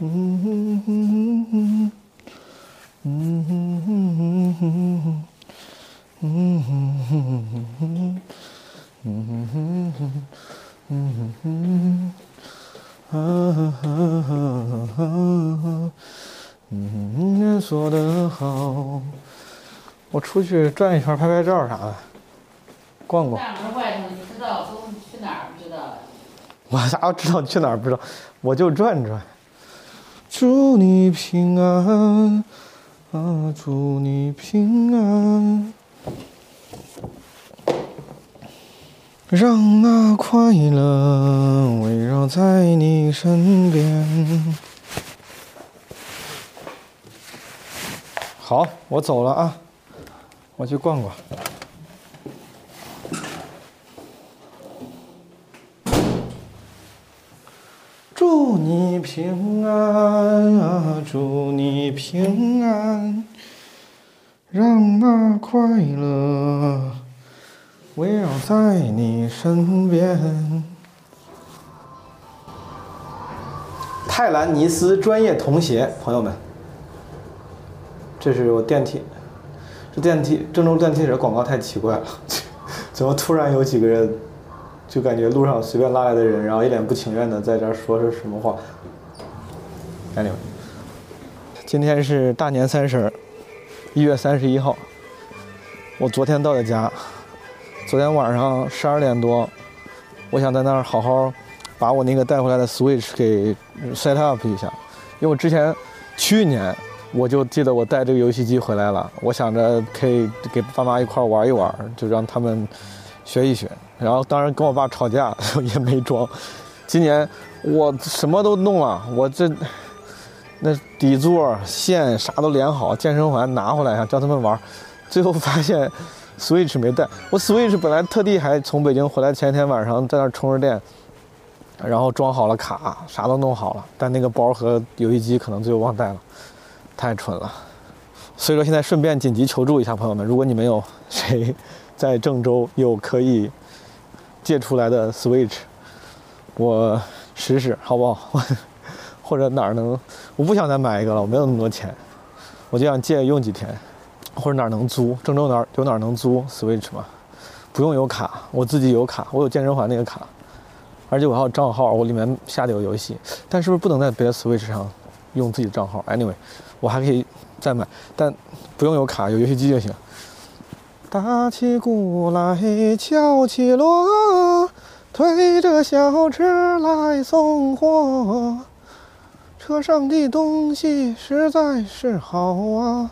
嗯哼，说得好。我出去转一圈，拍拍照啥的，逛逛。大门外头你知道都去哪儿不知道？我咋知道去哪儿不知道？我就转转。祝你平安啊，祝你平安，让那快乐围绕在你身边。好，我走了啊，我去逛逛。平安，让那快乐围绕在你身边。泰兰尼斯专业童鞋，朋友们，这是我电梯，这电梯郑州电梯这广告太奇怪了，怎么突然有几个人？就感觉路上随便拉来的人，然后一脸不情愿的在这说是什么话。Anyway，今天是大年三十，一月三十一号。我昨天到的家，昨天晚上十二点多，我想在那儿好好把我那个带回来的 Switch 给 set up 一下，因为我之前去年我就记得我带这个游戏机回来了，我想着可以给爸妈一块玩一玩，就让他们学一学。然后当然跟我爸吵架 也没装。今年我什么都弄了，我这那底座线啥都连好，健身环拿回来想教他们玩，最后发现 Switch 没带。我 Switch 本来特地还从北京回来前一天晚上在那充着电，然后装好了卡，啥都弄好了，但那个包和游戏机可能最后忘带了，太蠢了。所以说现在顺便紧急求助一下朋友们，如果你们有谁在郑州有可以。借出来的 Switch，我试试好不好？或者哪儿能？我不想再买一个了，我没有那么多钱，我就想借用几天，或者哪儿能租？郑州哪儿有哪儿能租 Switch 吗？不用有卡，我自己有卡，我有健身环那个卡，而且我还有账号，我里面下的有游戏。但是不是不能在别的 Switch 上用自己的账号？Anyway，我还可以再买，但不用有卡，有游戏机就行。打起鼓来敲起锣，推着小车来送货。车上的东西实在是好啊！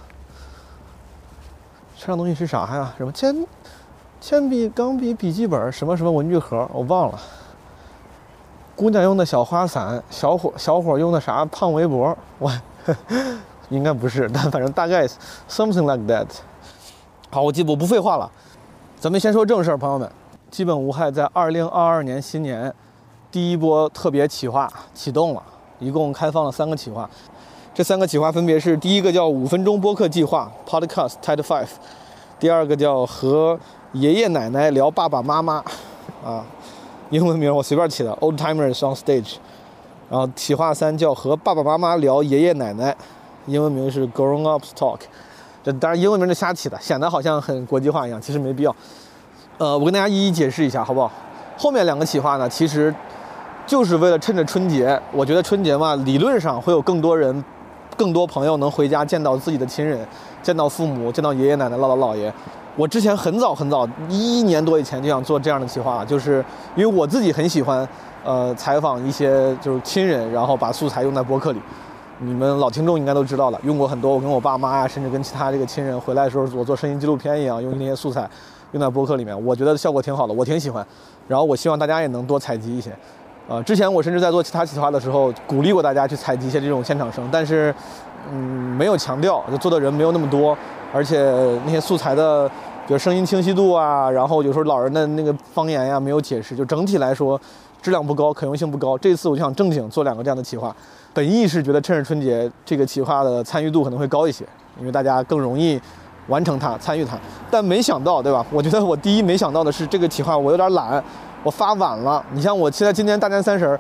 车上东西是啥呀？什么铅、铅笔、钢笔、笔记本，什么什么文具盒，我忘了。姑娘用的小花伞，小伙小伙用的啥胖围脖？我 应该不是，但反正大概 something like that。好，我记我不废话了，咱们先说正事儿，朋友们。基本无害在二零二二年新年第一波特别企划启动了，一共开放了三个企划，这三个企划分别是：第一个叫五分钟播客计划 （Podcast Type Five），第二个叫和爷爷奶奶聊爸爸妈妈，啊，英文名我随便起的 （Old Timers on Stage），然后企划三叫和爸爸妈妈聊爷爷奶奶，英文名是 Grown Ups Talk。这当然英文名是瞎起的，显得好像很国际化一样，其实没必要。呃，我跟大家一一解释一下，好不好？后面两个企划呢，其实就是为了趁着春节，我觉得春节嘛，理论上会有更多人、更多朋友能回家见到自己的亲人，见到父母，见到爷爷奶奶、姥姥姥爷。我之前很早很早，一年多以前就想做这样的企划，就是因为我自己很喜欢，呃，采访一些就是亲人，然后把素材用在播客里。你们老听众应该都知道了，用过很多。我跟我爸妈呀，甚至跟其他这个亲人回来的时候，我做声音纪录片一样，用那些素材用在播客里面，我觉得效果挺好的，我挺喜欢。然后我希望大家也能多采集一些。呃，之前我甚至在做其他企划的时候，鼓励过大家去采集一些这种现场声，但是，嗯，没有强调，就做的人没有那么多，而且那些素材的，比如声音清晰度啊，然后有时候老人的那个方言呀，没有解释，就整体来说质量不高，可用性不高。这次我就想正经做两个这样的企划。本意是觉得趁着春节这个企划的参与度可能会高一些，因为大家更容易完成它、参与它。但没想到，对吧？我觉得我第一没想到的是这个企划我有点懒，我发晚了。你像我现在今天大年三十，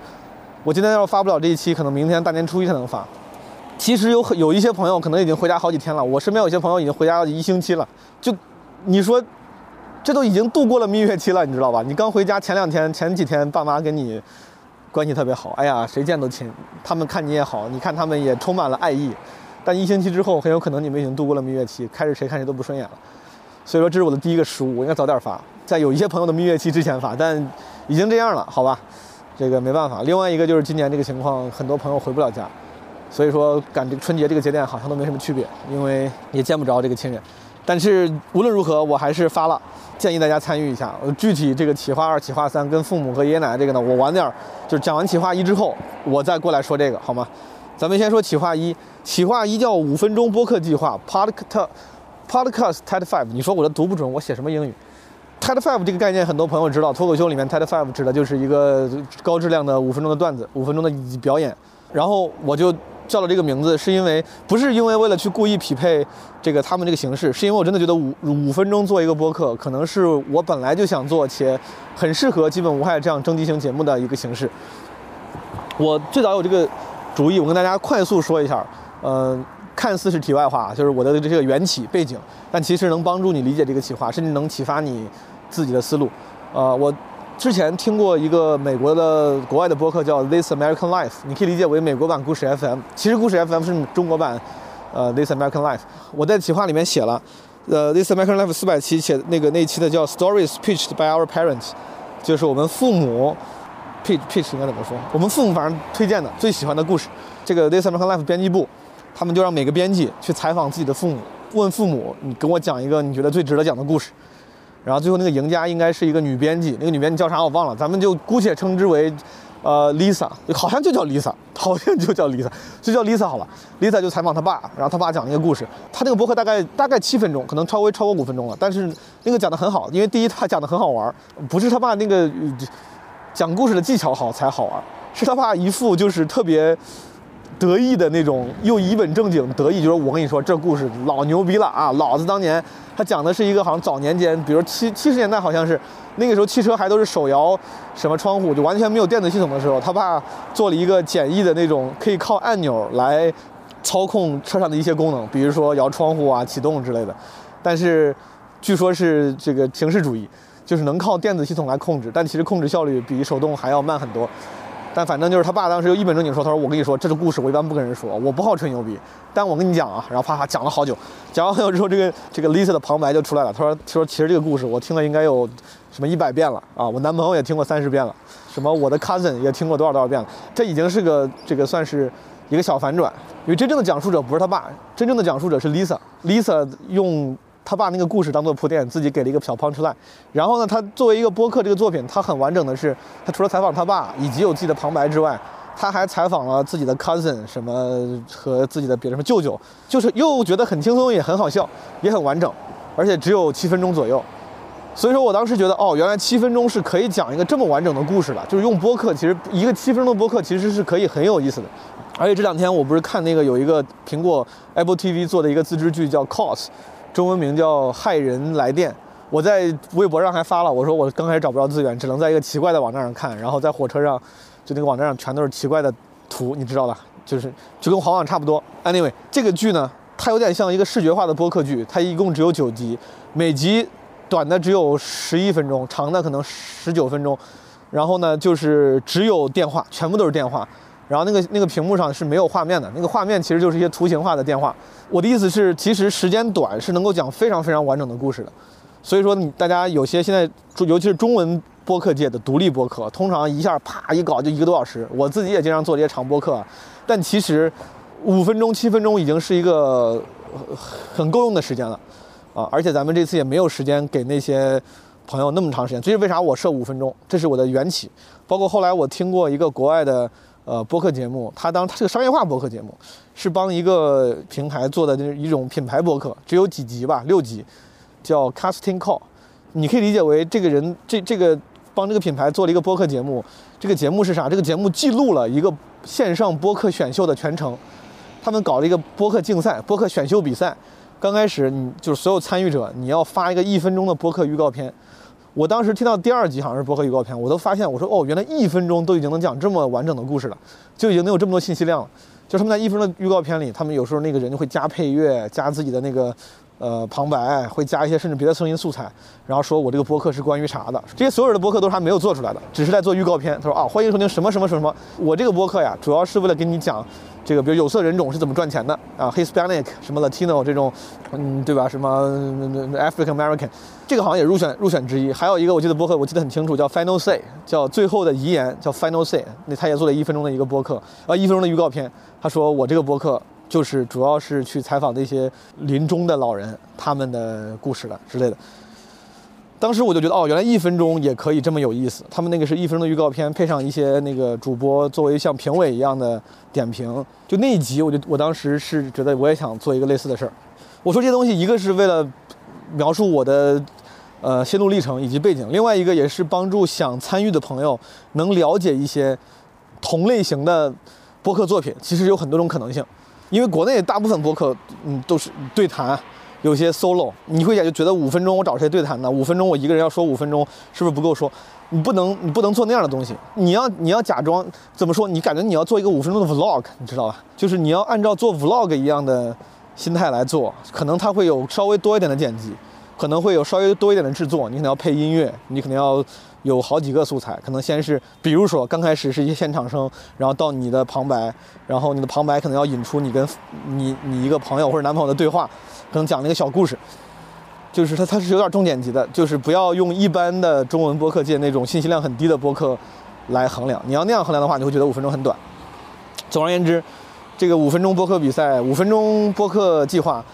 我今天要发不了这一期，可能明天大年初一才能发。其实有很有一些朋友可能已经回家好几天了，我身边有些朋友已经回家一星期了。就你说，这都已经度过了蜜月期了，你知道吧？你刚回家前两天、前几天，爸妈跟你关系特别好，哎呀，谁见都亲。他们看你也好，你看他们也充满了爱意。但一星期之后，很有可能你们已经度过了蜜月期，开始谁看谁都不顺眼了。所以说，这是我的第一个失误，我应该早点发，在有一些朋友的蜜月期之前发，但已经这样了，好吧？这个没办法。另外一个就是今年这个情况，很多朋友回不了家。所以说赶这个春节这个节点好像都没什么区别，因为也见不着这个亲人。但是无论如何，我还是发了，建议大家参与一下。具体这个企划二、企划三跟父母和爷爷奶奶这个呢，我晚点就是讲完企划一之后，我再过来说这个，好吗？咱们先说企划一，企划一叫五分钟播客计划 （Podcast Podcast TED Five）。你说我这读不准，我写什么英语？TED Five 这个概念，很多朋友知道，脱口秀里面 TED Five 指的就是一个高质量的五分钟的段子，五分钟的表演。然后我就。叫了这个名字，是因为不是因为为了去故意匹配这个他们这个形式，是因为我真的觉得五五分钟做一个播客，可能是我本来就想做且很适合基本无害这样征集型节目的一个形式。我最早有这个主意，我跟大家快速说一下，嗯，看似是题外话，就是我的这个缘起背景，但其实能帮助你理解这个企划，甚至能启发你自己的思路。呃，我。之前听过一个美国的国外的播客叫 This American Life，你可以理解为美国版故事 FM。其实故事 FM 是中国版，呃，This American Life。我在企划里面写了，呃，This American Life 四百期写那个那一期的叫 Stories Pitched by Our Parents，就是我们父母 pitch pitch 应该怎么说？我们父母反正推荐的最喜欢的故事。这个 This American Life 编辑部，他们就让每个编辑去采访自己的父母，问父母，你跟我讲一个你觉得最值得讲的故事。然后最后那个赢家应该是一个女编辑，那个女编辑叫啥我忘了，咱们就姑且称之为，呃，Lisa，好像就叫 Lisa，好像就叫 Lisa，就叫 Lisa 好了。Lisa 就采访他爸，然后他爸讲那个故事，他那个博客大概大概七分钟，可能稍微超过五分钟了，但是那个讲的很好，因为第一他讲的很好玩，不是他爸那个讲故事的技巧好才好玩，是他爸一副就是特别。得意的那种，又一本正经得意，就是我跟你说，这故事老牛逼了啊！老子当年他讲的是一个好像早年间，比如七七十年代，好像是那个时候汽车还都是手摇什么窗户，就完全没有电子系统的时候，他爸做了一个简易的那种可以靠按钮来操控车上的一些功能，比如说摇窗户啊、启动之类的。但是据说是这个形式主义，就是能靠电子系统来控制，但其实控制效率比手动还要慢很多。但反正就是他爸当时就一本正经说：“他说我跟你说，这个故事我一般不跟人说，我不好吹牛逼。但我跟你讲啊，然后啪啪讲了好久，讲完很久之后，这个这个 Lisa 的旁白就出来了。他说：他说其实这个故事我听了应该有什么一百遍了啊，我男朋友也听过三十遍了，什么我的 cousin 也听过多少多少遍了。这已经是个这个算是一个小反转，因为真正的讲述者不是他爸，真正的讲述者是 Lisa。Lisa 用。他把那个故事当做铺垫，自己给了一个小 punch line。然后呢，他作为一个播客这个作品，他很完整的是，他除了采访他爸以及有自己的旁白之外，他还采访了自己的 cousin 什么和自己的别的什么舅舅，就是又觉得很轻松，也很好笑，也很完整，而且只有七分钟左右。所以说我当时觉得，哦，原来七分钟是可以讲一个这么完整的故事的，就是用播客，其实一个七分钟的播客其实是可以很有意思的。而且这两天我不是看那个有一个苹果 Apple TV 做的一个自制剧叫 c o s。中文名叫《骇人来电》，我在微博上还发了，我说我刚开始找不着资源，只能在一个奇怪的网站上看，然后在火车上，就那个网站上全都是奇怪的图，你知道吧？就是就跟黄网差不多。Anyway，这个剧呢，它有点像一个视觉化的播客剧，它一共只有九集，每集短的只有十一分钟，长的可能十九分钟，然后呢，就是只有电话，全部都是电话。然后那个那个屏幕上是没有画面的，那个画面其实就是一些图形化的电话。我的意思是，其实时间短是能够讲非常非常完整的故事的。所以说，大家有些现在，尤其是中文播客界的独立播客，通常一下啪一搞就一个多小时。我自己也经常做这些长播客，但其实五分钟、七分钟已经是一个很够用的时间了啊！而且咱们这次也没有时间给那些朋友那么长时间。这是为啥我设五分钟？这是我的缘起。包括后来我听过一个国外的。呃，播客节目，它当它是个商业化播客节目，是帮一个平台做的一种品牌播客，只有几集吧，六集，叫 Casting Call。你可以理解为这个人这这个帮这个品牌做了一个播客节目。这个节目是啥？这个节目记录了一个线上播客选秀的全程。他们搞了一个播客竞赛，播客选秀比赛。刚开始你就是所有参与者，你要发一个一分钟的播客预告片。我当时听到第二集好像是博客预告片，我都发现我说哦，原来一分钟都已经能讲这么完整的故事了，就已经能有这么多信息量了。就他们在一分钟的预告片里，他们有时候那个人就会加配乐，加自己的那个呃旁白，会加一些甚至别的声音素材，然后说我这个播客是关于啥的。这些所有的播客都是他没有做出来的，只是在做预告片。他说啊，欢迎收听什么什么什么，我这个播客呀，主要是为了跟你讲这个，比如有色人种是怎么赚钱的啊，Hispanic 什么 Latino 这种，嗯，对吧？什么 African American，这个好像也入选入选之一。还有一个我记得播客我记得很清楚，叫 Final Say，叫最后的遗言，叫 Final Say。那他也做了一分钟的一个播客，啊，一分钟的预告片。他说我这个播客就是主要是去采访那些临终的老人他们的故事了之类的。当时我就觉得哦，原来一分钟也可以这么有意思。他们那个是一分钟的预告片，配上一些那个主播作为像评委一样的点评。就那一集，我就我当时是觉得我也想做一个类似的事儿。我说这些东西，一个是为了描述我的呃心路历程以及背景，另外一个也是帮助想参与的朋友能了解一些同类型的播客作品。其实有很多种可能性，因为国内大部分播客嗯都是对谈。有些 solo，你会感觉觉得五分钟我找谁对谈呢？五分钟我一个人要说五分钟，是不是不够说？你不能，你不能做那样的东西。你要，你要假装怎么说？你感觉你要做一个五分钟的 vlog，你知道吧？就是你要按照做 vlog 一样的心态来做，可能它会有稍微多一点的剪辑，可能会有稍微多一点的制作。你可能要配音乐，你可能要有好几个素材。可能先是，比如说刚开始是一些现场声，然后到你的旁白，然后你的旁白可能要引出你跟你你一个朋友或者男朋友的对话。可能讲了一个小故事，就是它它是有点重剪辑的，就是不要用一般的中文播客界那种信息量很低的播客来衡量。你要那样衡量的话，你会觉得五分钟很短。总而言之，这个五分钟播客比赛、五分钟播客计划，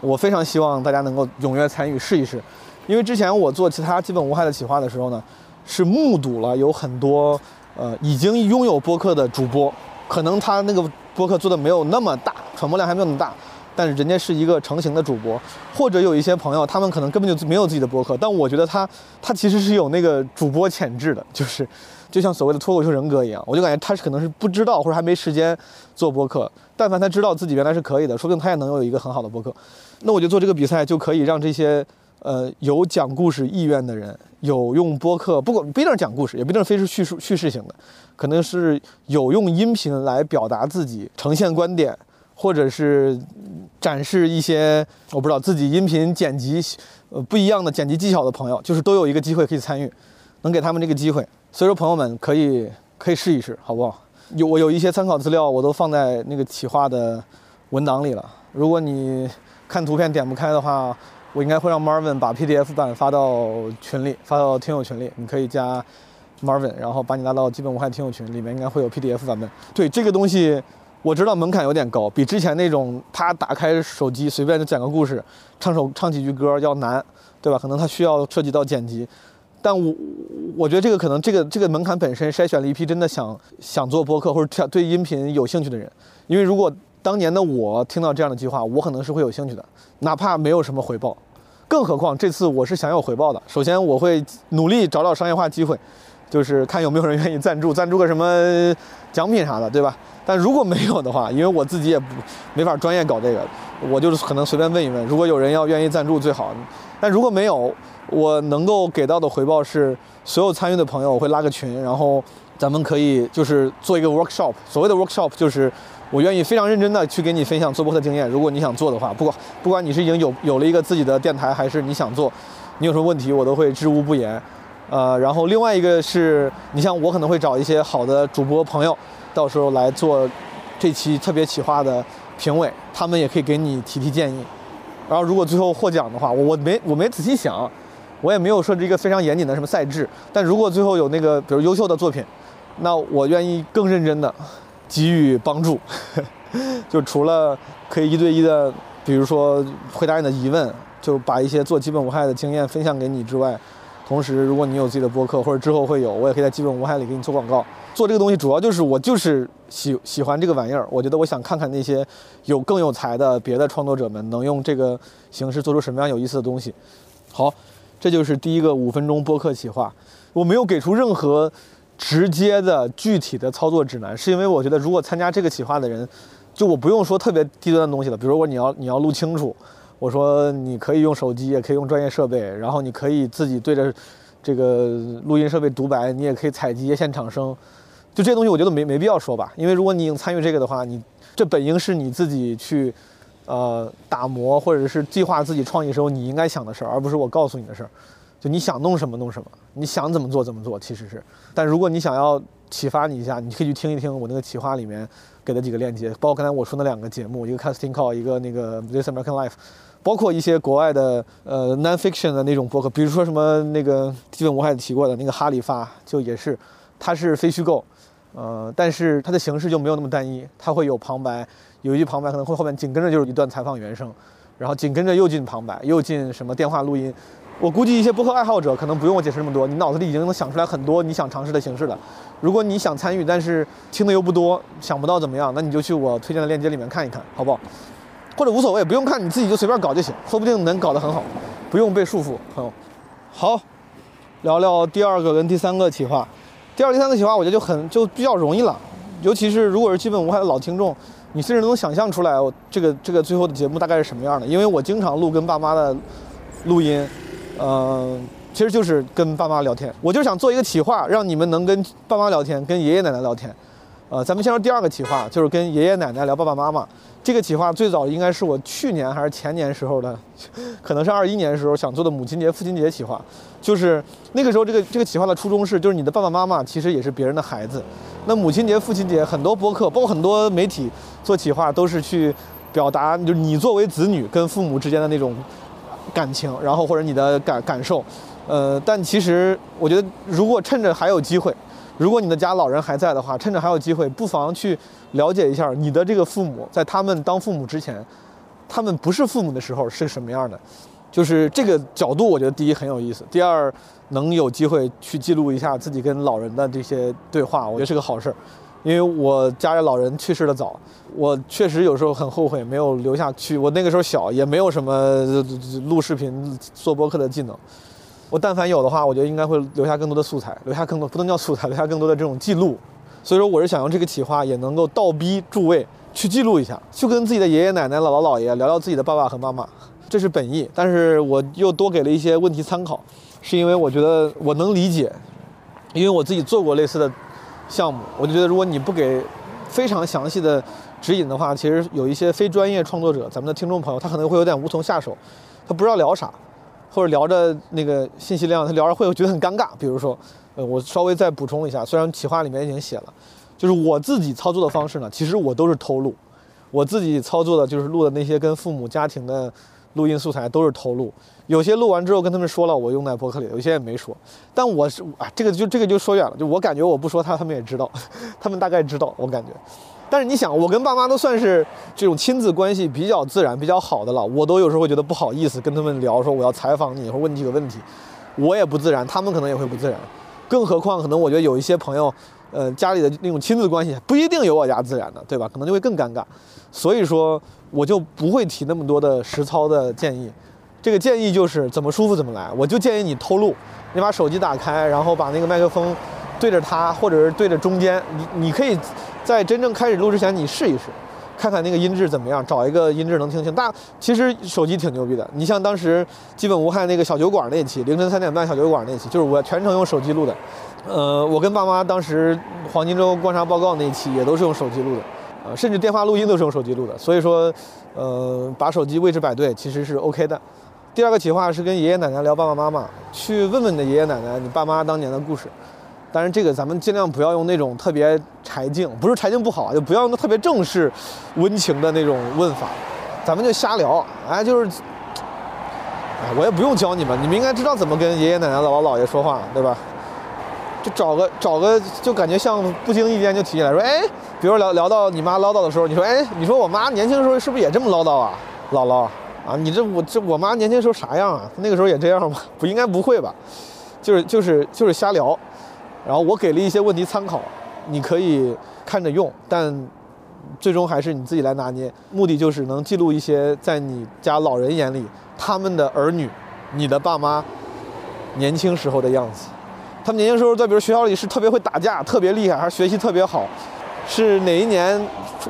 我非常希望大家能够踊跃参与试一试。因为之前我做其他基本无害的企划的时候呢，是目睹了有很多呃已经拥有播客的主播，可能他那个播客做的没有那么大，传播量还没有那么大。但是人家是一个成型的主播，或者有一些朋友，他们可能根本就没有自己的播客。但我觉得他，他其实是有那个主播潜质的，就是，就像所谓的脱口秀人格一样。我就感觉他是可能是不知道或者还没时间做播客。但凡他知道自己原来是可以的，说不定他也能有一个很好的播客。那我就做这个比赛，就可以让这些呃有讲故事意愿的人，有用播客，不管不一定是讲故事，也不一定非是叙述叙事型的，可能是有用音频来表达自己、呈现观点。或者是展示一些我不知道自己音频剪辑呃不一样的剪辑技巧的朋友，就是都有一个机会可以参与，能给他们这个机会。所以说朋友们可以可以试一试，好不好？有我有一些参考资料，我都放在那个企划的文档里了。如果你看图片点不开的话，我应该会让 Marvin 把 PDF 版发到群里，发到听友群里，你可以加 Marvin，然后把你拉到基本无害听友群里面，应该会有 PDF 版本。对这个东西。我知道门槛有点高，比之前那种啪打开手机随便就讲个故事，唱首唱几句歌要难，对吧？可能它需要涉及到剪辑，但我我觉得这个可能这个这个门槛本身筛选了一批真的想想做播客或者对音频有兴趣的人，因为如果当年的我听到这样的计划，我可能是会有兴趣的，哪怕没有什么回报，更何况这次我是想有回报的。首先我会努力找找商业化机会，就是看有没有人愿意赞助，赞助个什么奖品啥的，对吧？但如果没有的话，因为我自己也不没法专业搞这个，我就是可能随便问一问。如果有人要愿意赞助最好，但如果没有，我能够给到的回报是所有参与的朋友我会拉个群，然后咱们可以就是做一个 workshop。所谓的 workshop 就是我愿意非常认真的去给你分享做播客经验。如果你想做的话，不管不管你是已经有有了一个自己的电台，还是你想做，你有什么问题我都会知无不言。呃，然后另外一个是你像我可能会找一些好的主播朋友。到时候来做这期特别企划的评委，他们也可以给你提提建议。然后如果最后获奖的话，我我没我没仔细想，我也没有设置一个非常严谨的什么赛制。但如果最后有那个比如优秀的作品，那我愿意更认真的给予帮助。就除了可以一对一的，比如说回答你的疑问，就把一些做基本无害的经验分享给你之外，同时如果你有自己的播客或者之后会有，我也可以在基本无害里给你做广告。做这个东西主要就是我就是喜喜欢这个玩意儿，我觉得我想看看那些有更有才的别的创作者们能用这个形式做出什么样有意思的东西。好，这就是第一个五分钟播客企划。我没有给出任何直接的具体的操作指南，是因为我觉得如果参加这个企划的人，就我不用说特别低端的东西了。比如说你要你要录清楚，我说你可以用手机，也可以用专业设备，然后你可以自己对着。这个录音设备独白，你也可以采集现场声，就这些东西我觉得没没必要说吧，因为如果你已经参与这个的话，你这本应是你自己去呃打磨或者是计划自己创意时候你应该想的事儿，而不是我告诉你的事儿。就你想弄什么弄什么，你想怎么做怎么做，其实是。但如果你想要启发你一下，你可以去听一听我那个企划里面给的几个链接，包括刚才我说那两个节目，一个 Casting Call，一个那个 This American Life，包括一些国外的呃 nonfiction 的那种博客，比如说什么那个基本我还提过的那个哈里发，就也是，它是非虚构，呃，但是它的形式就没有那么单一，它会有旁白，有一句旁白可能会后面紧跟着就是一段采访原声，然后紧跟着又进旁白，又进什么电话录音。我估计一些播客爱好者可能不用我解释那么多，你脑子里已经能想出来很多你想尝试的形式了。如果你想参与，但是听的又不多，想不到怎么样，那你就去我推荐的链接里面看一看，好不好？或者无所谓，不用看，你自己就随便搞就行，说不定能搞得很好，不用被束缚，朋友。好，聊聊第二个跟第三个企划。第二、第三个企划，我觉得就很就比较容易了，尤其是如果是基本无害的老听众，你甚至能想象出来，我这个这个最后的节目大概是什么样的，因为我经常录跟爸妈的录音。嗯，其实就是跟爸妈聊天，我就想做一个企划，让你们能跟爸妈聊天，跟爷爷奶奶聊天。呃，咱们先说第二个企划，就是跟爷爷奶奶聊爸爸妈妈。这个企划最早应该是我去年还是前年时候的，可能是二一年时候想做的母亲节、父亲节企划。就是那个时候，这个这个企划的初衷是，就是你的爸爸妈妈其实也是别人的孩子。那母亲节、父亲节，很多播客，包括很多媒体做企划，都是去表达，就是你作为子女跟父母之间的那种。感情，然后或者你的感感受，呃，但其实我觉得，如果趁着还有机会，如果你的家老人还在的话，趁着还有机会，不妨去了解一下你的这个父母，在他们当父母之前，他们不是父母的时候是什么样的。就是这个角度，我觉得第一很有意思，第二能有机会去记录一下自己跟老人的这些对话，我觉得是个好事儿。因为我家里老人去世的早，我确实有时候很后悔没有留下去。我那个时候小，也没有什么录视频、做播客的技能。我但凡有的话，我觉得应该会留下更多的素材，留下更多不能叫素材，留下更多的这种记录。所以说，我是想用这个企划也能够倒逼诸位去记录一下，去跟自己的爷爷奶奶、姥姥姥爷聊聊自己的爸爸和妈妈，这是本意。但是我又多给了一些问题参考，是因为我觉得我能理解，因为我自己做过类似的。项目，我就觉得，如果你不给非常详细的指引的话，其实有一些非专业创作者，咱们的听众朋友，他可能会有点无从下手，他不知道聊啥，或者聊着那个信息量，他聊着会觉得很尴尬。比如说，呃，我稍微再补充一下，虽然企划里面已经写了，就是我自己操作的方式呢，其实我都是偷录，我自己操作的就是录的那些跟父母家庭的。录音素材都是偷录，有些录完之后跟他们说了，我用在博客里，有些也没说。但我是啊，这个就这个就说远了，就我感觉我不说他，他们也知道，他们大概知道，我感觉。但是你想，我跟爸妈都算是这种亲子关系比较自然、比较好的了，我都有时候会觉得不好意思跟他们聊，说我要采访你或问你几个问题，我也不自然，他们可能也会不自然。更何况，可能我觉得有一些朋友，呃，家里的那种亲子关系不一定有我家自然的，对吧？可能就会更尴尬。所以说。我就不会提那么多的实操的建议，这个建议就是怎么舒服怎么来。我就建议你偷录，你把手机打开，然后把那个麦克风对着它，或者是对着中间。你你可以在真正开始录之前，你试一试，看看那个音质怎么样，找一个音质能听清。大其实手机挺牛逼的，你像当时基本无害那个小酒馆那期，凌晨三点半小酒馆那期，就是我全程用手机录的。呃，我跟爸妈当时黄金周观察报告那期也都是用手机录的。呃，甚至电话录音都是用手机录的，所以说，呃，把手机位置摆对其实是 OK 的。第二个企划是跟爷爷奶奶聊爸爸妈妈，去问问你的爷爷奶奶你爸妈当年的故事。当然，这个咱们尽量不要用那种特别柴静，不是柴静不好，就不要用特别正式、温情的那种问法，咱们就瞎聊。哎，就是，哎，我也不用教你们，你们应该知道怎么跟爷爷奶奶、姥姥姥爷说话，对吧？就找个找个，就感觉像不经意间就提起来说，哎，比如聊聊到你妈唠叨的时候，你说，哎，你说我妈年轻的时候是不是也这么唠叨啊，姥姥啊，你这我这我妈年轻时候啥样啊？那个时候也这样吗？不应该不会吧？就是就是就是瞎聊，然后我给了一些问题参考，你可以看着用，但最终还是你自己来拿捏。目的就是能记录一些在你家老人眼里他们的儿女，你的爸妈年轻时候的样子。他们年轻时候在比如学校里是特别会打架，特别厉害，还是学习特别好？是哪一年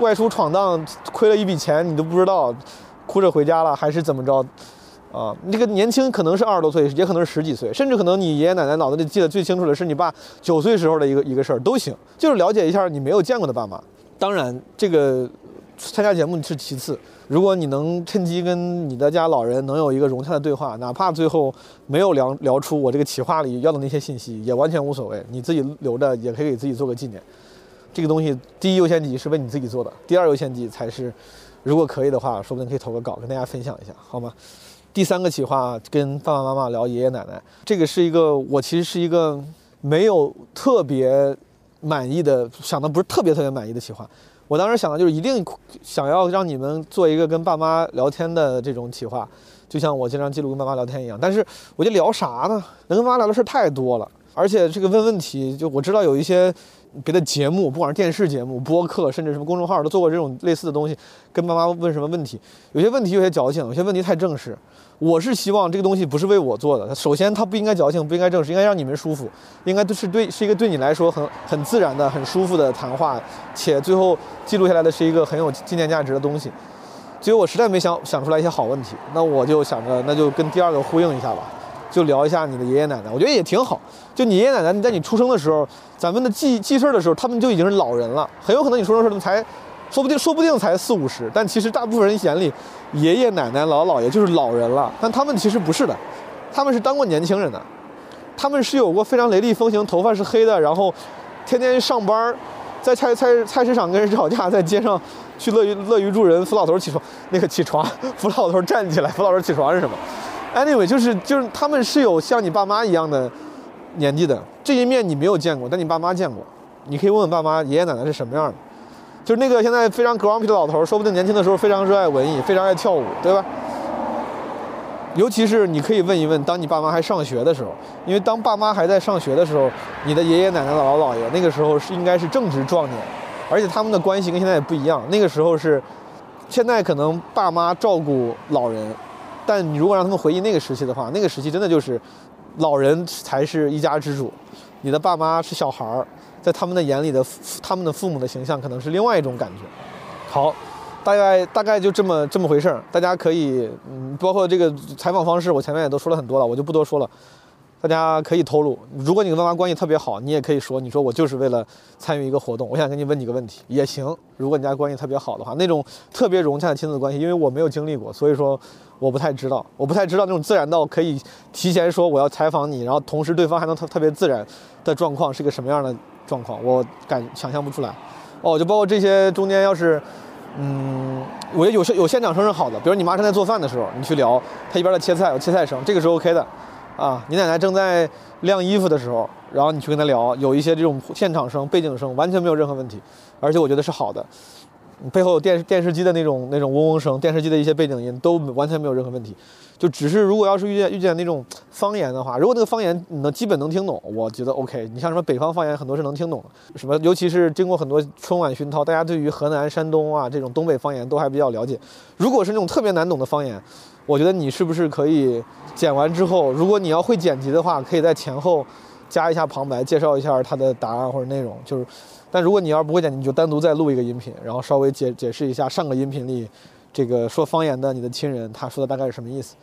外出闯荡亏了一笔钱，你都不知道，哭着回家了，还是怎么着？啊，这个年轻可能是二十多岁，也可能是十几岁，甚至可能你爷爷奶奶脑子里记得最清楚的是你爸九岁时候的一个一个事儿都行，就是了解一下你没有见过的爸妈。当然，这个参加节目是其次，如果你能趁机跟你的家老人能有一个融洽的对话，哪怕最后没有聊聊出我这个企划里要的那些信息，也完全无所谓，你自己留着也可以给自己做个纪念。这个东西第一优先级是为你自己做的，第二优先级才是，如果可以的话，说不定可以投个稿跟大家分享一下，好吗？第三个企划跟爸爸妈妈聊爷爷奶奶，这个是一个我其实是一个没有特别满意的，想的不是特别特别满意的企划。我当时想的就是一定想要让你们做一个跟爸妈聊天的这种企划，就像我经常记录跟爸妈聊天一样。但是我就聊啥呢？能跟爸妈聊的事太多了，而且这个问问题，就我知道有一些别的节目，不管是电视节目、播客，甚至什么公众号都做过这种类似的东西，跟爸妈问什么问题。有些问题有些矫情，有些问题太正式。我是希望这个东西不是为我做的，首先它不应该矫情，不应该正式，应该让你们舒服，应该都是对是一个对你来说很很自然的、很舒服的谈话，且最后记录下来的是一个很有纪念价值的东西。结果我实在没想想出来一些好问题，那我就想着那就跟第二个呼应一下吧，就聊一下你的爷爷奶奶，我觉得也挺好。就你爷爷奶奶，在你出生的时候，咱们的记记事儿的时候，他们就已经是老人了，很有可能你出生的时候才。说不定，说不定才四五十，但其实大部分人眼里，爷爷奶奶、姥姥爷就是老人了。但他们其实不是的，他们是当过年轻人的，他们是有过非常雷厉风行，头发是黑的，然后天天上班，在菜菜菜市场跟人吵架，在街上去乐于乐于助人，扶老头起床，那个起床，扶老头站起来，扶老头起床是什么？Anyway，就是就是他们是有像你爸妈一样的年纪的，这一面你没有见过，但你爸妈见过，你可以问问爸妈，爷爷奶奶是什么样的。就是那个现在非常 grumpy 的老头，说不定年轻的时候非常热爱文艺，非常爱跳舞，对吧？尤其是你可以问一问，当你爸妈还上学的时候，因为当爸妈还在上学的时候，你的爷爷奶奶、姥姥姥爷那个时候是应该是正值壮年，而且他们的关系跟现在也不一样。那个时候是，现在可能爸妈照顾老人，但你如果让他们回忆那个时期的话，那个时期真的就是老人才是一家之主，你的爸妈是小孩儿。在他们的眼里的他们的父母的形象可能是另外一种感觉。好，大概大概就这么这么回事儿。大家可以，嗯，包括这个采访方式，我前面也都说了很多了，我就不多说了。大家可以透露，如果你跟爸妈关系特别好，你也可以说，你说我就是为了参与一个活动，我想跟你问几个问题也行。如果你家关系特别好的话，那种特别融洽的亲子关系，因为我没有经历过，所以说我不太知道，我不太知道那种自然到可以提前说我要采访你，然后同时对方还能特特别自然的状况是个什么样的。状况我感想象不出来，哦，就包括这些中间要是，嗯，我觉得有些有现场声是好的，比如你妈正在做饭的时候，你去聊，她一边在切菜，有切菜声，这个是 OK 的，啊，你奶奶正在晾衣服的时候，然后你去跟她聊，有一些这种现场声、背景声，完全没有任何问题，而且我觉得是好的。背后有电视电视机的那种那种嗡嗡声，电视机的一些背景音都完全没有任何问题，就只是如果要是遇见遇见那种方言的话，如果那个方言你能基本能听懂，我觉得 OK。你像什么北方方言，很多是能听懂的，什么尤其是经过很多春晚熏陶，大家对于河南、山东啊这种东北方言都还比较了解。如果是那种特别难懂的方言，我觉得你是不是可以剪完之后，如果你要会剪辑的话，可以在前后加一下旁白，介绍一下它的答案或者内容，就是。但如果你要是不会剪，你就单独再录一个音频，然后稍微解解释一下上个音频里这个说方言的你的亲人他说的大概是什么意思，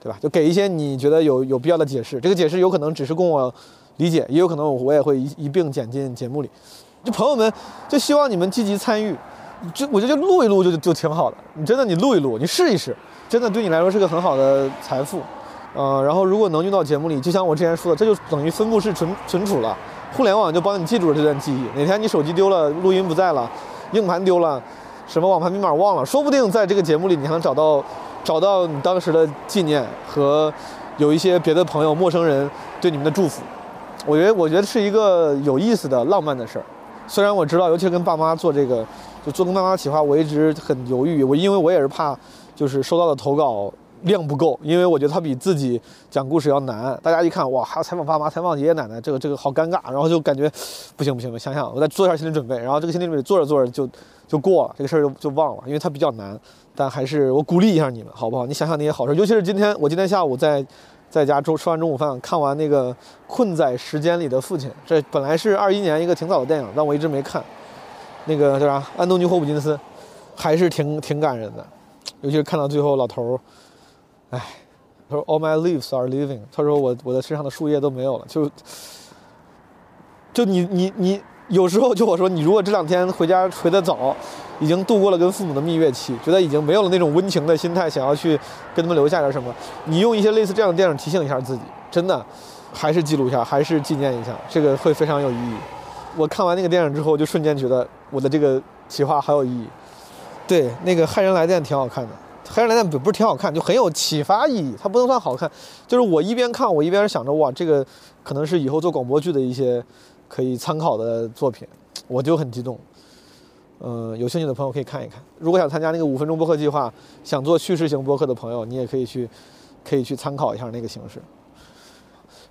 对吧？就给一些你觉得有有必要的解释。这个解释有可能只是供我理解，也有可能我也会一一并剪进节目里。就朋友们，就希望你们积极参与。就我觉得就录一录就就挺好的。你真的你录一录，你试一试，真的对你来说是个很好的财富。呃，然后如果能用到节目里，就像我之前说的，这就等于分布式存存储了。互联网就帮你记住了这段记忆。哪天你手机丢了，录音不在了，硬盘丢了，什么网盘密码忘了，说不定在这个节目里你还能找到，找到你当时的纪念和有一些别的朋友、陌生人对你们的祝福。我觉得，我觉得是一个有意思的、浪漫的事儿。虽然我知道，尤其跟爸妈做这个，就做跟爸妈企划，我一直很犹豫。我因为我也是怕，就是收到的投稿。量不够，因为我觉得他比自己讲故事要难。大家一看，哇，还要采访爸妈、采访爷爷奶奶，这个这个好尴尬。然后就感觉不行不行，想想我再做一下心理准备。然后这个心理准备做着做着就就过了，这个事儿就就忘了，因为它比较难。但还是我鼓励一下你们，好不好？你想想那些好事，尤其是今天我今天下午在在家中吃完中午饭，看完那个《困在时间里的父亲》，这本来是二一年一个挺早的电影，但我一直没看。那个叫啥？安东尼·霍普金斯，还是挺挺感人的，尤其是看到最后老头儿。唉，他说 All my leaves are leaving。他说我我的身上的树叶都没有了，就就你你你有时候就我说你如果这两天回家回得早，已经度过了跟父母的蜜月期，觉得已经没有了那种温情的心态，想要去跟他们留下点什么，你用一些类似这样的电影提醒一下自己，真的还是记录一下，还是纪念一下，这个会非常有意义。我看完那个电影之后，就瞬间觉得我的这个企划好有意义。对，那个《骇人来电》挺好看的，《黑人来电》不不是挺好看，就很有启发意义。它不能算好看，就是我一边看，我一边想着哇，这个可能是以后做广播剧的一些可以参考的作品，我就很激动。嗯、有兴趣的朋友可以看一看。如果想参加那个五分钟播客计划，想做叙事型播客的朋友，你也可以去，可以去参考一下那个形式。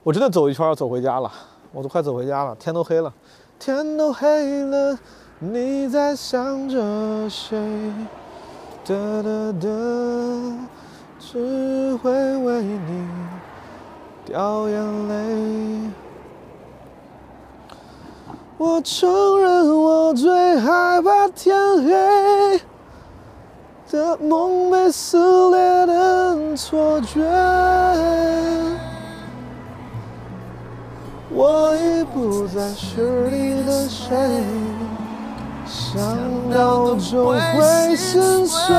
我真的走一圈儿走回家了，我都快走回家了，天都黑了，天都黑了，你在想着谁？哒哒哒，只会为你掉眼泪。我承认，我最害怕天黑的梦被撕裂的错觉。我已不再是你的谁，想到就会心碎。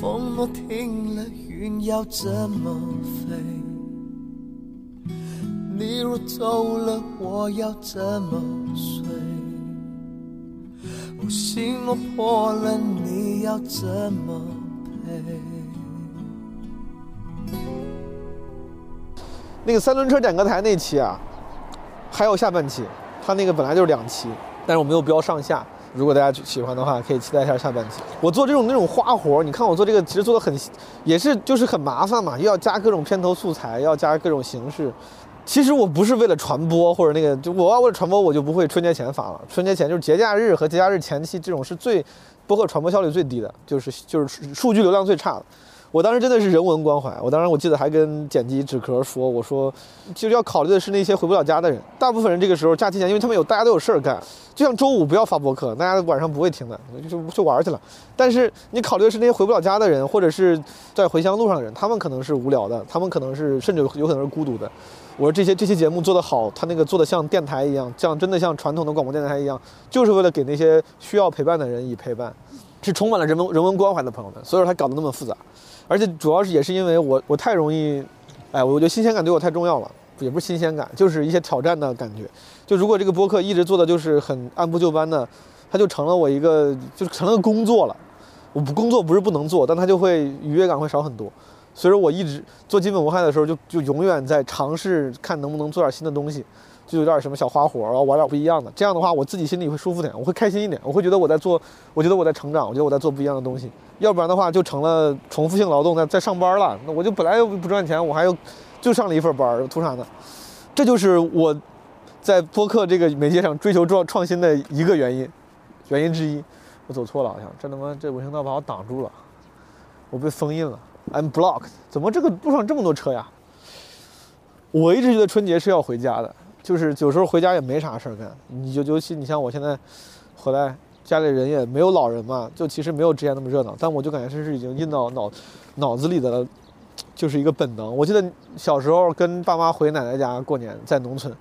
风若停了，云要怎么飞？你若走了，我要怎么睡？我心若破了，你要怎么那个三轮车点歌台那期啊，还有下半期，它那个本来就是两期，但是我没有标上下。如果大家喜欢的话，可以期待一下下半期。我做这种那种花活，你看我做这个其实做的很，也是就是很麻烦嘛，又要加各种片头素材，要加各种形式。其实我不是为了传播或者那个，就我要为了传播，我就不会春节前发了。春节前就是节假日和节假日前期这种是最播客传播效率最低的，就是就是数据流量最差的。我当时真的是人文关怀，我当时我记得还跟剪辑纸壳说，我说就是要考虑的是那些回不了家的人。大部分人这个时候假期前，因为他们有大家都有事儿干，就像周五不要发播客，大家晚上不会听的，就去玩去了。但是你考虑的是那些回不了家的人，或者是在回乡路上的人，他们可能是无聊的，他们可能是甚至有可能是孤独的。我说这些这期节目做得好，他那个做的像电台一样，像真的像传统的广播电台一样，就是为了给那些需要陪伴的人以陪伴，是充满了人文人文关怀的朋友们，所以说他搞得那么复杂。而且主要是也是因为我我太容易，哎，我觉得新鲜感对我太重要了，也不是新鲜感，就是一些挑战的感觉。就如果这个播客一直做的就是很按部就班的，它就成了我一个就成了工作了。我不工作不是不能做，但它就会愉悦感会少很多。所以说我一直做基本无害的时候就，就永远在尝试看能不能做点新的东西，就有点什么小花活，然后玩点不一样的。这样的话，我自己心里会舒服点，我会开心一点，我会觉得我在做，我觉得我在成长，我觉得我在做不一样的东西。要不然的话，就成了重复性劳动，在在上班了。那我就本来又不赚钱，我还又就上了一份班，图啥呢？这就是我在播客这个媒介上追求创创新的一个原因，原因之一。我走错了，好像这他妈这人行道把我挡住了，我被封印了，I'm blocked。怎么这个路上这么多车呀？我一直觉得春节是要回家的，就是有时候回家也没啥事儿干。你就尤其你像我现在回来，家里人也没有老人嘛，就其实没有之前那么热闹。但我就感觉这是已经印到脑脑子里的了，就是一个本能。我记得小时候跟爸妈回奶奶家过年，在农村，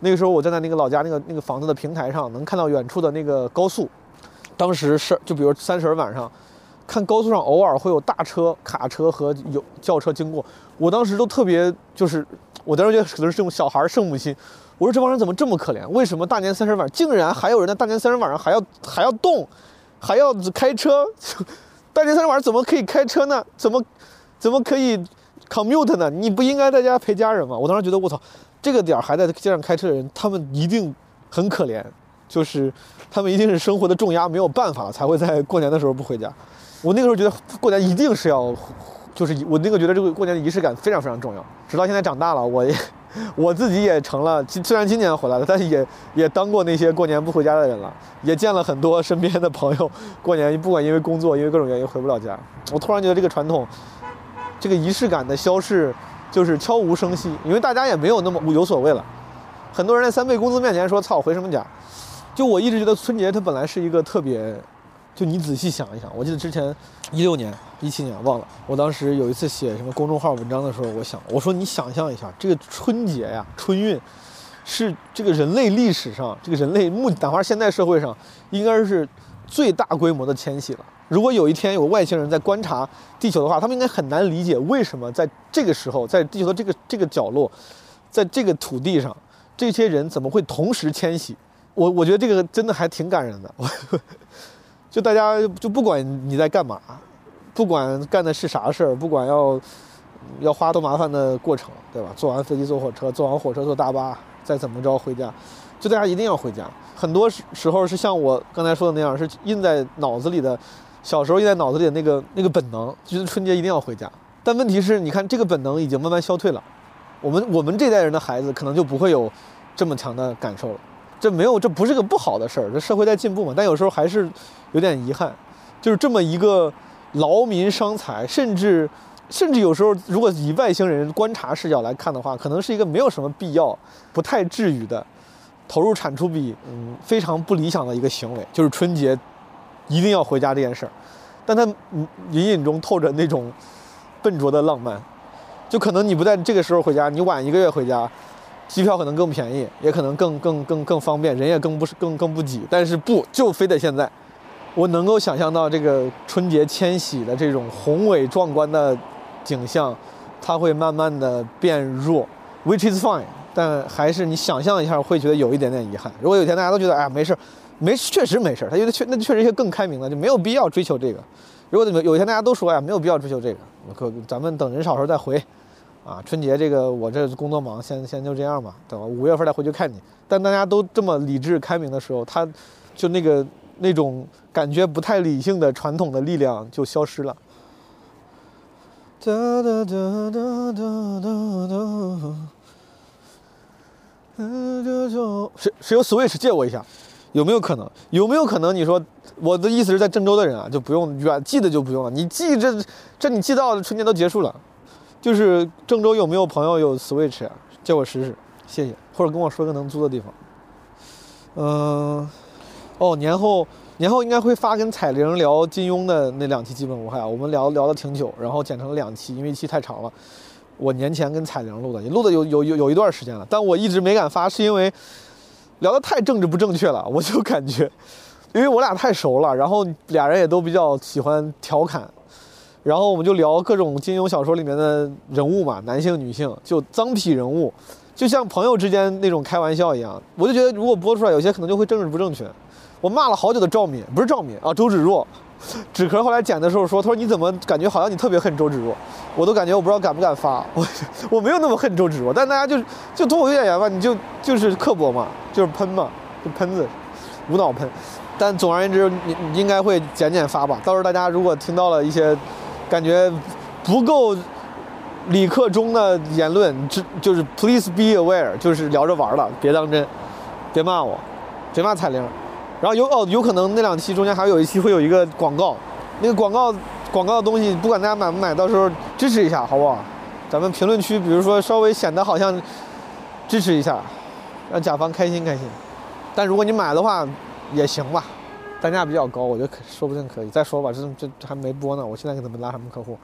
那个时候我站在那个老家那个那个房子的平台上，能看到远处的那个高速。当时是就比如三十晚上，看高速上偶尔会有大车、卡车和有轿车经过，我当时都特别就是，我当时觉得可能是这种小孩圣母心。我说这帮人怎么这么可怜？为什么大年三十晚上竟然还有人在大年三十晚上还要还要动，还要开车？大年三十晚上怎么可以开车呢？怎么怎么可以 commute 呢？你不应该在家陪家人吗？我当时觉得我操，这个点儿还在街上开车的人，他们一定很可怜。就是他们一定是生活的重压没有办法才会在过年的时候不回家。我那个时候觉得过年一定是要，就是我那个觉得这个过年的仪式感非常非常重要。直到现在长大了，我也我自己也成了，虽然今年回来了，但是也也当过那些过年不回家的人了，也见了很多身边的朋友过年不管因为工作因为各种原因回不了家。我突然觉得这个传统，这个仪式感的消逝就是悄无声息，因为大家也没有那么有所谓了。很多人在三倍工资面前说：“操，回什么家？”就我一直觉得春节它本来是一个特别就你仔细想一想，我记得之前一六年、一七年忘了，我当时有一次写什么公众号文章的时候，我想我说你想象一下，这个春节呀，春运是这个人类历史上，这个人类目哪怕现代社会上，应该是最大规模的迁徙了。如果有一天有外星人在观察地球的话，他们应该很难理解为什么在这个时候，在地球的这个这个角落，在这个土地上，这些人怎么会同时迁徙？我我觉得这个真的还挺感人的。就大家就不管你在干嘛，不管干的是啥事儿，不管要要花多麻烦的过程，对吧？坐完飞机坐火车，坐完火车坐大巴，再怎么着回家，就大家一定要回家。很多时时候是像我刚才说的那样，是印在脑子里的，小时候印在脑子里的那个那个本能，就是春节一定要回家。但问题是，你看这个本能已经慢慢消退了，我们我们这代人的孩子可能就不会有这么强的感受了。这没有，这不是个不好的事儿，这社会在进步嘛。但有时候还是有点遗憾，就是这么一个劳民伤财，甚至甚至有时候，如果以外星人观察视角来看的话，可能是一个没有什么必要、不太至于的投入产出比嗯非常不理想的一个行为，就是春节一定要回家这件事儿。但它隐隐中透着那种笨拙的浪漫，就可能你不在这个时候回家，你晚一个月回家。机票可能更便宜，也可能更更更更方便，人也更不是更更不挤。但是不就非得现在，我能够想象到这个春节迁徙的这种宏伟壮观的景象，它会慢慢的变弱，which is fine。但还是你想象一下，会觉得有一点点遗憾。如果有一天大家都觉得哎呀没事，没确实没事，他觉得确那确实一些更开明的，就没有必要追求这个。如果有一天大家都说呀没有必要追求这个，可咱们等人少时候再回。啊，春节这个我这工作忙，先先就这样吧，等五月份再回去看你。但大家都这么理智开明的时候，他就那个那种感觉不太理性的传统的力量就消失了。哒哒哒哒哒哒哒。谁谁有 Switch 借我一下？有没有可能？有没有可能？你说我的意思是在郑州的人啊，就不用远寄的就不用了。你寄这这你寄到春节都结束了。就是郑州有没有朋友有 Switch 啊？借我试试，谢谢。或者跟我说个能租的地方。嗯，哦，年后年后应该会发跟彩铃聊金庸的那两期基本无害，我们聊聊了挺久，然后剪成了两期，因为一期太长了。我年前跟彩铃录的，也录的有有有有一段时间了，但我一直没敢发，是因为聊的太政治不正确了。我就感觉，因为我俩太熟了，然后俩人也都比较喜欢调侃。然后我们就聊各种金庸小说里面的人物嘛，男性、女性，就脏痞人物，就像朋友之间那种开玩笑一样。我就觉得如果播出来，有些可能就会政治不正确。我骂了好久的赵敏，不是赵敏啊，周芷若。纸壳后来剪的时候说，他说你怎么感觉好像你特别恨周芷若？我都感觉我不知道敢不敢发。我我没有那么恨周芷若，但大家就就脱口秀演员吧，你就就是刻薄嘛，就是喷嘛，就喷子，无脑喷。但总而言之，你你应该会剪剪发吧。到时候大家如果听到了一些。感觉不够理科中的言论，就就是 please be aware，就是聊着玩了，别当真，别骂我，别骂彩铃。然后有哦，有可能那两期中间还有一期会有一个广告，那个广告广告的东西，不管大家买不买，到时候支持一下，好不好？咱们评论区，比如说稍微显得好像支持一下，让甲方开心开心。但如果你买的话，也行吧。单价比较高，我觉得可说不定可以再说吧，这这还没播呢，我现在给他们拉什么客户？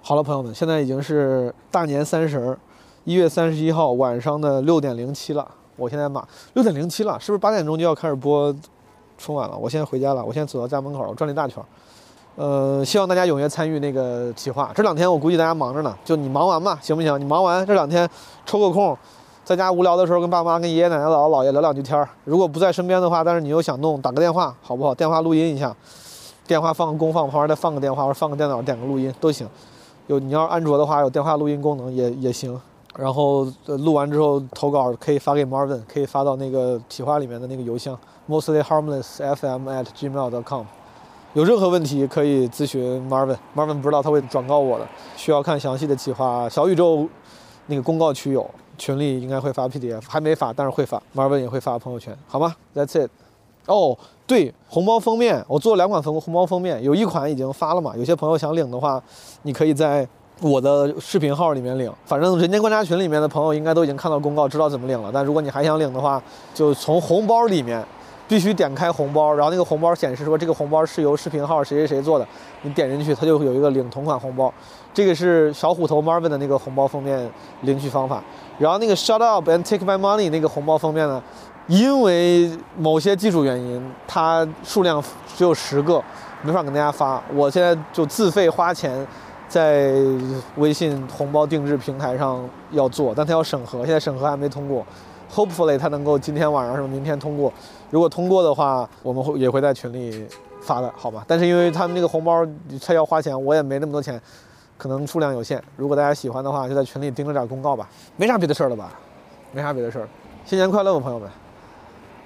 好了，朋友们，现在已经是大年三十儿，一月三十一号晚上的六点零七了。我现在马六点零七了，是不是八点钟就要开始播春晚了？我现在回家了，我现在走到家门口，我转了一大圈。呃，希望大家踊跃参与那个企划。这两天我估计大家忙着呢，就你忙完吧，行不行？你忙完这两天抽个空。在家无聊的时候，跟爸妈、跟爷爷奶奶、姥姥姥爷聊两句天儿。如果不在身边的话，但是你又想弄，打个电话，好不好？电话录音一下，电话放个公放，旁边再放个电话，或者放个电脑，点个录音都行。有你要是安卓的话，有电话录音功能也也行。然后录完之后投稿可以发给 Marvin，可以发到那个企划里面的那个邮箱，mostly harmless fm at gmail dot com。有任何问题可以咨询 Marvin，Marvin 不知道他会转告我的。需要看详细的企划，小宇宙那个公告区有。群里应该会发 PDF，还没发，但是会发。Marvin 也会发朋友圈，好吗？That's it。哦，对，红包封面，我做了两款封红包封面，有一款已经发了嘛。有些朋友想领的话，你可以在我的视频号里面领。反正人间观察群里面的朋友应该都已经看到公告，知道怎么领了。但如果你还想领的话，就从红包里面必须点开红包，然后那个红包显示说这个红包是由视频号谁谁谁做的，你点进去，它就会有一个领同款红包。这个是小虎头 Marvin 的那个红包封面领取方法。然后那个 Shut up and take my money 那个红包封面呢，因为某些技术原因，它数量只有十个，没法给大家发。我现在就自费花钱。在微信红包定制平台上要做，但它要审核，现在审核还没通过。Hopefully，它能够今天晚上什么明天通过。如果通过的话，我们会也会在群里发的，好吧？但是因为他们那个红包他要花钱，我也没那么多钱，可能数量有限。如果大家喜欢的话，就在群里盯着点公告吧。没啥别的事儿了吧？没啥别的事儿。新年快乐吧，朋友们！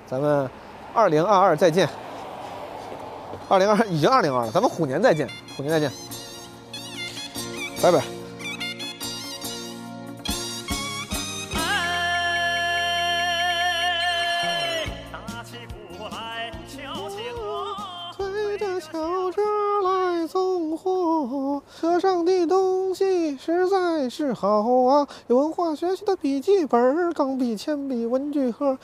咱们二零二二再见。二零二已经二零二了，咱们虎年再见，虎年再见。拜拜。小车来送货，车上的东西实在是好啊，有文化学习的笔记本、钢笔、铅笔、文具盒。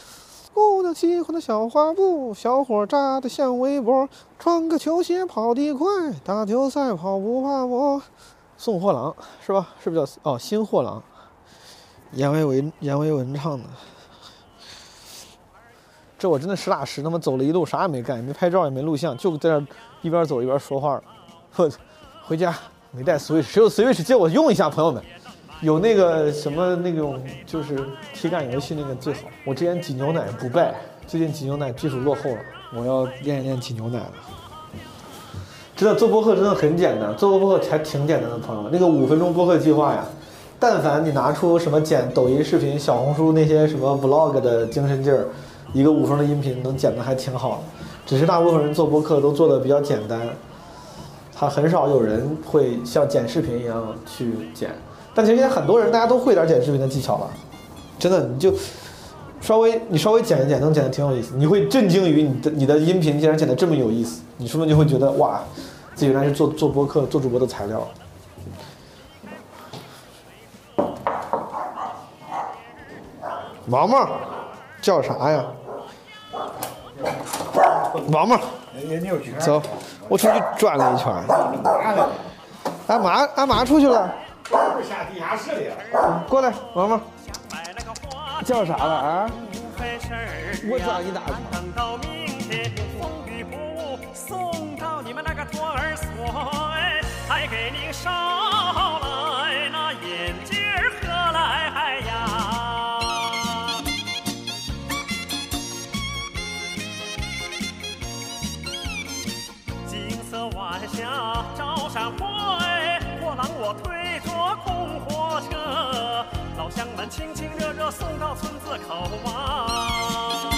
姑娘喜欢的小花布，小伙扎的像围脖，穿个球鞋跑得快，打球赛跑不怕我。送货郎是吧？是不是叫哦？新货郎，阎维文阎维文唱的。这我真的实打实，他妈走了一路啥也没干，也没拍照，也没录像，就在那一边走一边说话。呵，回家没带 Switch，谁有 Switch 借我用一下，朋友们。有那个什么那种就是体感游戏那个最好。我之前挤牛奶不败，最近挤牛奶技术落后了，我要练一练挤牛奶了。真的做播客真的很简单，做个播客还挺简单的，朋友们。那个五分钟播客计划呀，但凡你拿出什么剪抖音视频、小红书那些什么 vlog 的精神劲儿，一个五分钟的音频能剪得还挺好的。只是大部分人做播客都做的比较简单，他很少有人会像剪视频一样去剪。但其实现在很多人大家都会点剪视频的技巧了，真的你就稍微你稍微剪一剪，能剪的挺有意思。你会震惊于你的你的音频竟然剪的这么有意思，你说不定就会觉得哇。这原来是做做播客、做主播的材料。毛毛，叫啥呀？毛毛，走，我出去转了一圈。俺妈，俺妈出去了。下地下室里了。过来，毛毛。叫啥了啊？我找你打去。老乡们亲亲热热送到村子口啊。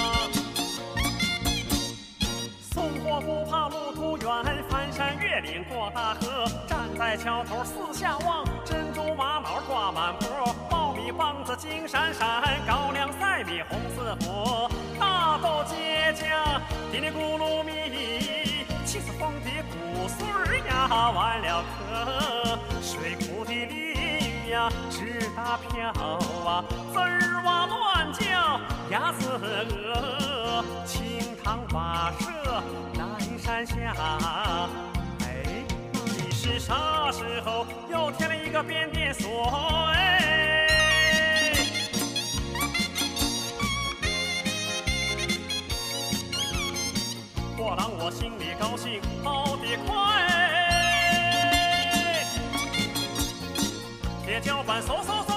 不怕路途远，翻山越岭过大河，站在桥头四下望，珍珠玛瑙挂满坡，苞米棒子金闪闪，高粱赛米红似火，大豆结荚，叽里咕噜米，气死风的谷穗呀完了壳，水库的鳞呀直打飘啊，滋儿哇乱叫鸭子鹅，清汤瓦舍南。山下，哎，你是啥时候又添了一个变电所？哎，货郎我心里高兴，跑得快，铁脚板嗖嗖嗖。